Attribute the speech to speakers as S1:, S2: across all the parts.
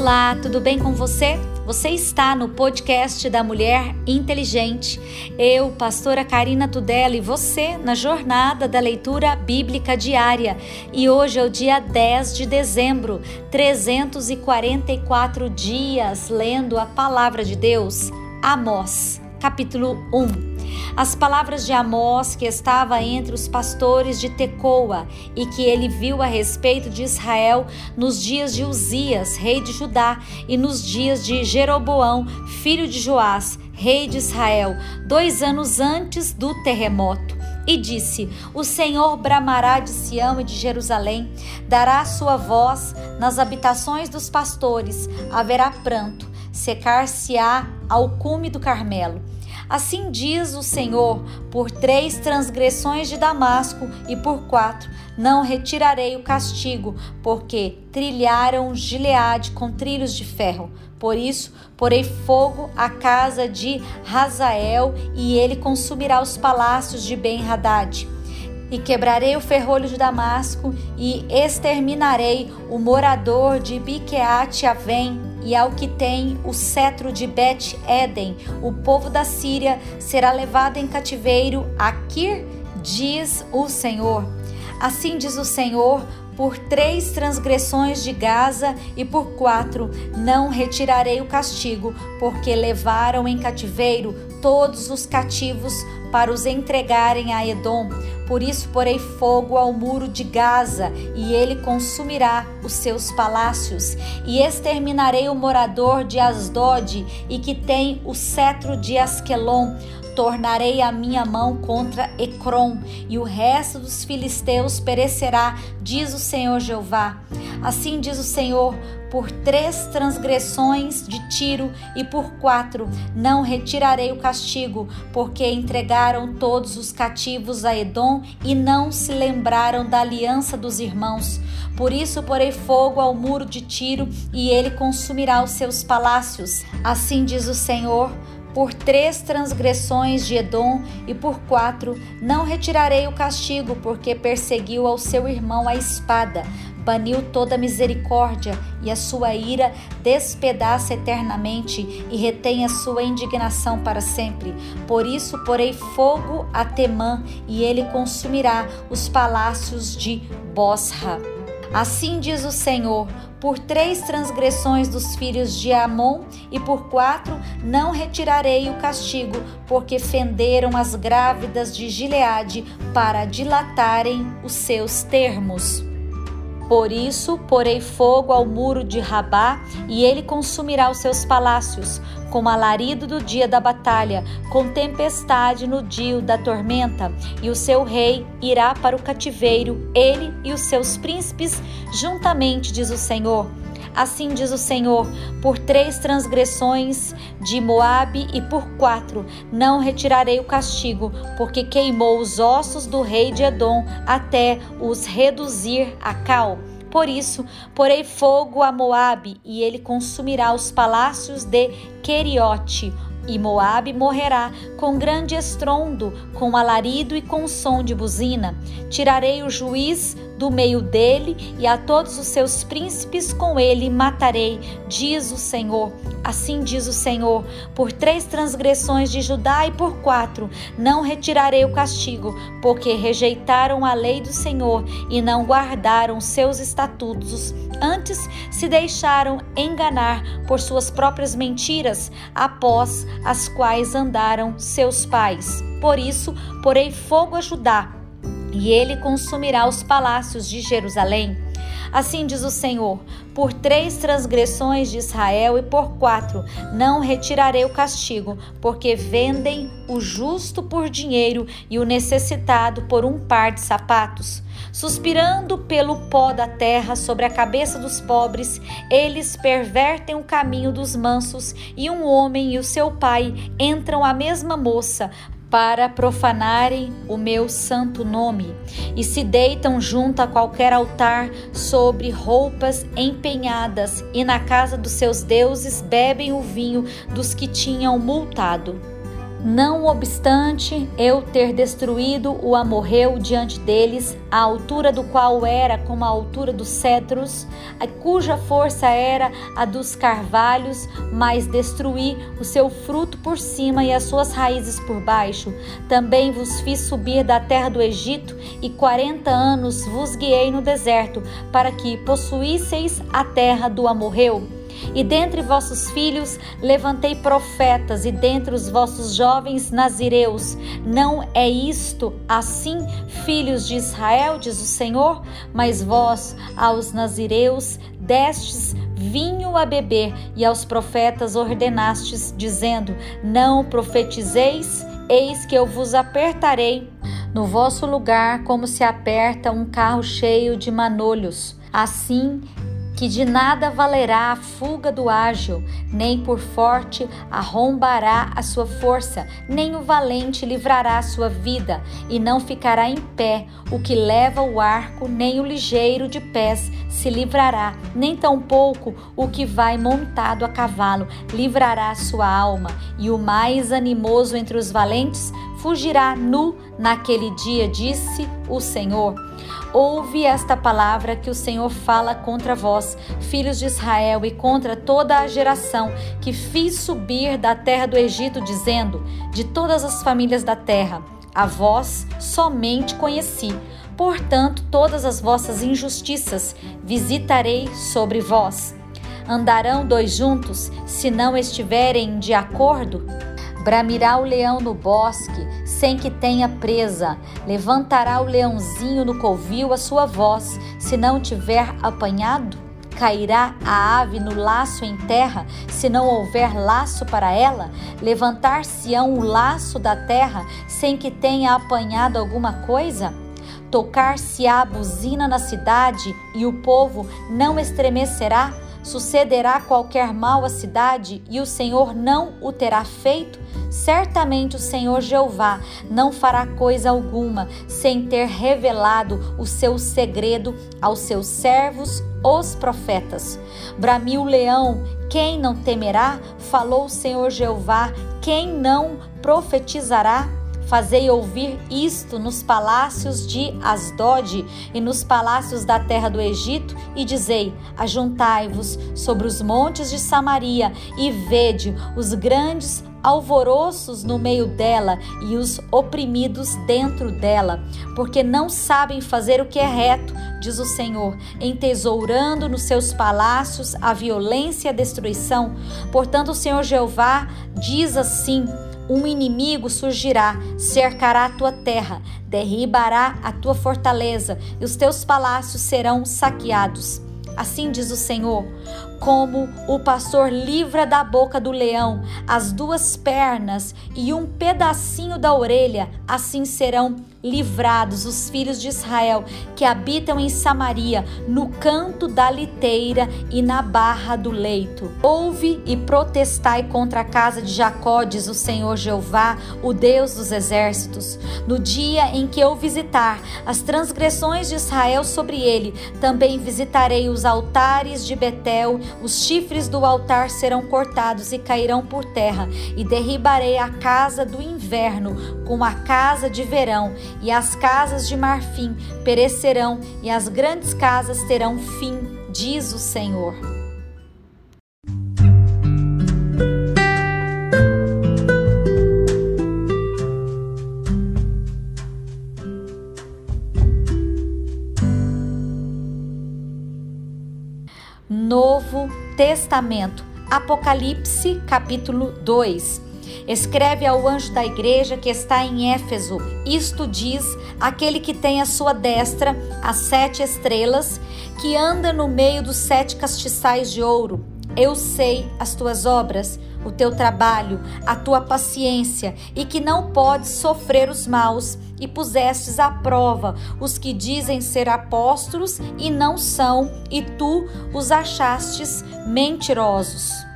S1: Olá, tudo bem com você? Você está no podcast da Mulher Inteligente. Eu, pastora Karina Tudela e você na jornada da leitura bíblica diária. E hoje é o dia 10 de dezembro, 344 dias lendo a palavra de Deus. Amós, capítulo 1. As palavras de Amós, que estava entre os pastores de Tecoa, e que ele viu a respeito de Israel nos dias de Uzias, rei de Judá, e nos dias de Jeroboão, filho de Joás, rei de Israel, dois anos antes do terremoto. E disse: O Senhor bramará de Sião e de Jerusalém, dará sua voz nas habitações dos pastores, haverá pranto, secar-se-á ao cume do Carmelo Assim diz o Senhor: por três transgressões de Damasco e por quatro não retirarei o castigo, porque trilharam Gileade com trilhos de ferro. Por isso, porei fogo à casa de Razael e ele consumirá os palácios de Ben-Hadad. E quebrarei o ferrolho de Damasco e exterminarei o morador de Biqueate Avém e ao que tem o cetro de Bet-Eden, o povo da Síria será levado em cativeiro a Kir, diz o Senhor. Assim diz o Senhor, por três transgressões de Gaza e por quatro não retirarei o castigo, porque levaram em cativeiro todos os cativos para os entregarem a Edom. Por isso porei fogo ao muro de Gaza, e ele consumirá os seus palácios, e exterminarei o morador de Asdod e que tem o cetro de Asquelon tornarei a minha mão contra Ecrom, e o resto dos filisteus perecerá, diz o Senhor Jeová. Assim diz o Senhor: por três transgressões de Tiro e por quatro não retirarei o castigo, porque entregaram todos os cativos a Edom e não se lembraram da aliança dos irmãos. Por isso porei fogo ao muro de Tiro e ele consumirá os seus palácios. Assim diz o Senhor por três transgressões de Edom e por quatro não retirarei o castigo, porque perseguiu ao seu irmão a espada, baniu toda misericórdia e a sua ira despedaça eternamente e retém a sua indignação para sempre. Por isso porei fogo a Temã e ele consumirá os palácios de Bosra. Assim diz o Senhor: por três transgressões dos filhos de Amon e por quatro não retirarei o castigo, porque fenderam as grávidas de Gileade para dilatarem os seus termos. Por isso porei fogo ao muro de Rabá, e ele consumirá os seus palácios, com alarido do dia da batalha, com tempestade no dia da tormenta, e o seu rei irá para o cativeiro, ele e os seus príncipes, juntamente, diz o Senhor. Assim diz o Senhor: por três transgressões de Moabe e por quatro não retirarei o castigo, porque queimou os ossos do rei de Edom até os reduzir a cal. Por isso, porei fogo a Moabe, e ele consumirá os palácios de Queriote. E Moabe morrerá com grande estrondo, com alarido e com som de buzina. Tirarei o juiz do meio dele e a todos os seus príncipes com ele matarei, diz o Senhor. Assim diz o Senhor: por três transgressões de Judá e por quatro não retirarei o castigo, porque rejeitaram a lei do Senhor e não guardaram seus estatutos. Antes se deixaram enganar por suas próprias mentiras, após as quais andaram seus pais. Por isso, porei fogo a Judá e ele consumirá os palácios de Jerusalém. Assim diz o Senhor: por três transgressões de Israel e por quatro não retirarei o castigo, porque vendem o justo por dinheiro e o necessitado por um par de sapatos. Suspirando pelo pó da terra sobre a cabeça dos pobres, eles pervertem o caminho dos mansos, e um homem e o seu pai entram a mesma moça para profanarem o meu santo nome, e se deitam junto a qualquer altar sobre roupas empenhadas, e na casa dos seus deuses bebem o vinho dos que tinham multado. Não obstante eu ter destruído o amorreu diante deles, a altura do qual era como a altura dos cedros, cuja força era a dos carvalhos, mas destruí o seu fruto por cima e as suas raízes por baixo. Também vos fiz subir da terra do Egito, e quarenta anos vos guiei no deserto, para que possuísseis a terra do amorreu e dentre vossos filhos levantei profetas, e dentre os vossos jovens nazireus. Não é isto assim, filhos de Israel, diz o Senhor? Mas vós, aos nazireus, destes vinho a beber, e aos profetas ordenastes, dizendo: Não profetizeis, eis que eu vos apertarei no vosso lugar, como se aperta um carro cheio de manolhos. Assim que de nada valerá a fuga do ágil, nem por forte arrombará a sua força, nem o valente livrará a sua vida, e não ficará em pé o que leva o arco, nem o ligeiro de pés se livrará, nem tampouco o que vai montado a cavalo livrará a sua alma, e o mais animoso entre os valentes fugirá nu naquele dia, disse o Senhor. Ouve esta palavra que o Senhor fala contra vós, filhos de Israel, e contra toda a geração que fiz subir da terra do Egito, dizendo: De todas as famílias da terra, a vós somente conheci. Portanto, todas as vossas injustiças visitarei sobre vós. Andarão dois juntos, se não estiverem de acordo? Bramirá o leão no bosque, sem que tenha presa. Levantará o leãozinho no covil a sua voz, se não tiver apanhado? Cairá a ave no laço em terra, se não houver laço para ela? Levantar-se-ão o laço da terra, sem que tenha apanhado alguma coisa? Tocar-se-á a buzina na cidade, e o povo não estremecerá? Sucederá qualquer mal à cidade, e o Senhor não o terá feito? Certamente o Senhor Jeová não fará coisa alguma sem ter revelado o seu segredo aos seus servos, os profetas. Bramiu o leão, quem não temerá? Falou o Senhor Jeová, quem não profetizará? Fazei ouvir isto nos palácios de Asdod e nos palácios da terra do Egito, e dizei: Ajuntai-vos sobre os montes de Samaria e vede os grandes alvoroços no meio dela e os oprimidos dentro dela, porque não sabem fazer o que é reto, diz o Senhor, entesourando nos seus palácios a violência e a destruição. Portanto, o Senhor Jeová diz assim: um inimigo surgirá, cercará a tua terra, derribará a tua fortaleza e os teus palácios serão saqueados. Assim diz o Senhor: como o pastor livra da boca do leão as duas pernas e um pedacinho da orelha, assim serão livrados os filhos de Israel que habitam em Samaria, no canto da liteira e na barra do leito. Ouve e protestai contra a casa de Jacó, diz o Senhor Jeová, o Deus dos exércitos. No dia em que eu visitar as transgressões de Israel sobre ele, também visitarei os altares de Betel, os chifres do altar serão cortados e cairão por terra, e derribarei a casa do inverno com a casa de verão e as casas de marfim perecerão, e as grandes casas terão fim, diz o Senhor. Novo Testamento, Apocalipse, capítulo 2. Escreve ao anjo da igreja que está em Éfeso: Isto diz aquele que tem à sua destra as sete estrelas, que anda no meio dos sete castiçais de ouro. Eu sei as tuas obras, o teu trabalho, a tua paciência, e que não podes sofrer os maus, e pusestes à prova os que dizem ser apóstolos e não são, e tu os achastes mentirosos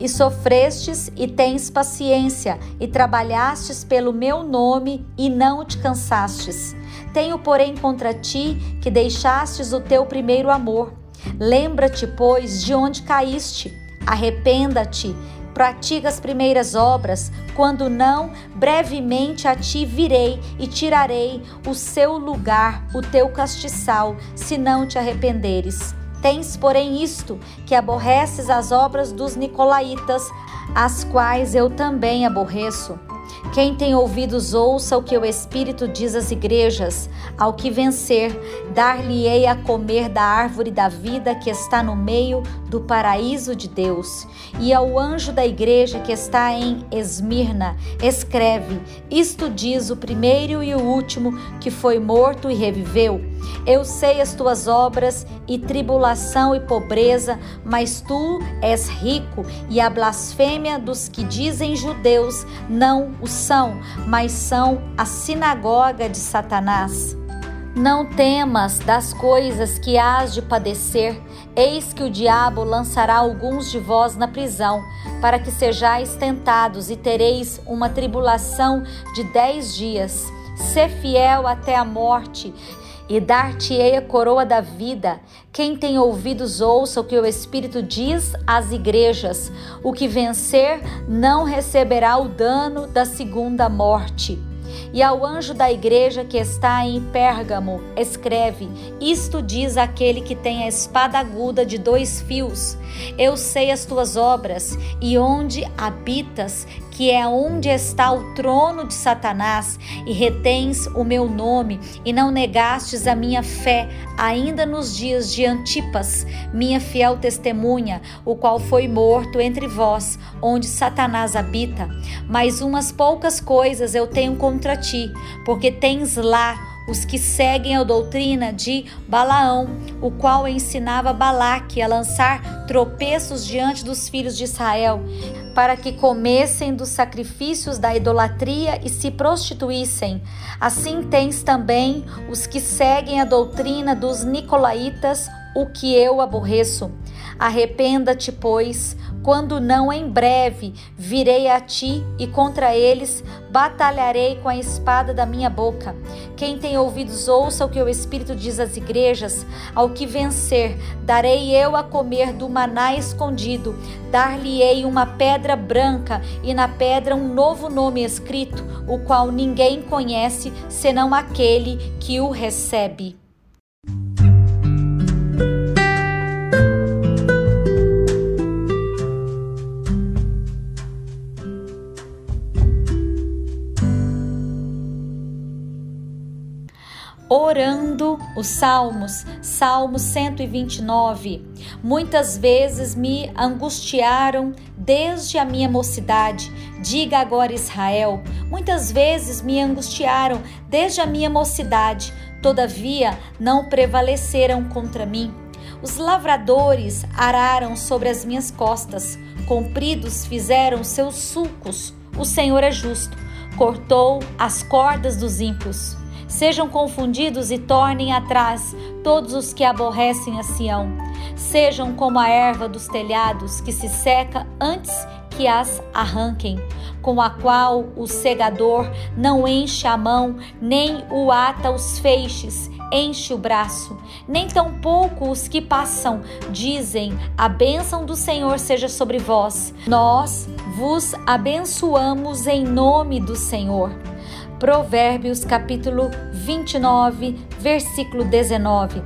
S1: e sofrestes e tens paciência, e trabalhastes pelo meu nome e não te cansastes. Tenho, porém, contra ti que deixastes o teu primeiro amor. Lembra-te, pois, de onde caíste. Arrependa-te, pratica as primeiras obras, quando não, brevemente a ti virei e tirarei o seu lugar, o teu castiçal, se não te arrependeres. Tens, porém, isto, que aborreces as obras dos nicolaítas, as quais eu também aborreço. Quem tem ouvidos, ouça o que o Espírito diz às igrejas. Ao que vencer, dar-lhe-ei a comer da árvore da vida que está no meio do paraíso de Deus. E ao anjo da igreja que está em Esmirna, escreve: Isto diz o primeiro e o último que foi morto e reviveu. Eu sei as tuas obras e tribulação e pobreza, mas tu és rico, e a blasfêmia dos que dizem judeus não o são, mas são a sinagoga de Satanás. Não temas das coisas que hás de padecer, eis que o diabo lançará alguns de vós na prisão, para que sejais tentados e tereis uma tribulação de dez dias. Sê fiel até a morte, e dar-te-ei a coroa da vida. Quem tem ouvidos, ouça o que o Espírito diz às igrejas. O que vencer não receberá o dano da segunda morte. E ao anjo da igreja que está em Pérgamo, escreve: Isto diz aquele que tem a espada aguda de dois fios. Eu sei as tuas obras e onde habitas, que é onde está o trono de Satanás, e retens o meu nome, e não negastes a minha fé, ainda nos dias de Antipas, minha fiel testemunha, o qual foi morto entre vós, onde Satanás habita. Mas umas poucas coisas eu tenho contra ti, porque tens lá os que seguem a doutrina de Balaão, o qual ensinava Balaque a lançar tropeços diante dos filhos de Israel, para que comessem dos sacrifícios da idolatria e se prostituíssem. Assim tens também os que seguem a doutrina dos nicolaítas, o que eu aborreço. Arrependa-te, pois, quando não em breve virei a ti e contra eles batalharei com a espada da minha boca. Quem tem ouvidos, ouça o que o Espírito diz às igrejas: ao que vencer, darei eu a comer do maná escondido, dar-lhe-ei uma pedra branca e na pedra um novo nome escrito, o qual ninguém conhece senão aquele que o recebe. Orando os salmos, Salmo 129. Muitas vezes me angustiaram desde a minha mocidade. Diga agora, Israel. Muitas vezes me angustiaram desde a minha mocidade, todavia não prevaleceram contra mim. Os lavradores araram sobre as minhas costas, compridos fizeram seus sulcos. O Senhor é justo, cortou as cordas dos ímpios. Sejam confundidos e tornem atrás todos os que aborrecem a Sião. Sejam como a erva dos telhados que se seca antes que as arranquem, com a qual o segador não enche a mão, nem o ata os feixes, enche o braço, nem tampouco os que passam dizem: A bênção do Senhor seja sobre vós. Nós vos abençoamos em nome do Senhor. Provérbios capítulo 29, versículo 19.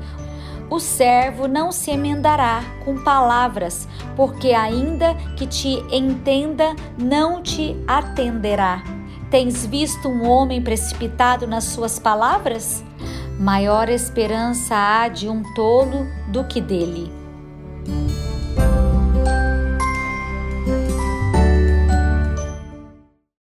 S1: O servo não se emendará com palavras, porque ainda que te entenda, não te atenderá. Tens visto um homem precipitado nas suas palavras? Maior esperança há de um tolo do que dele.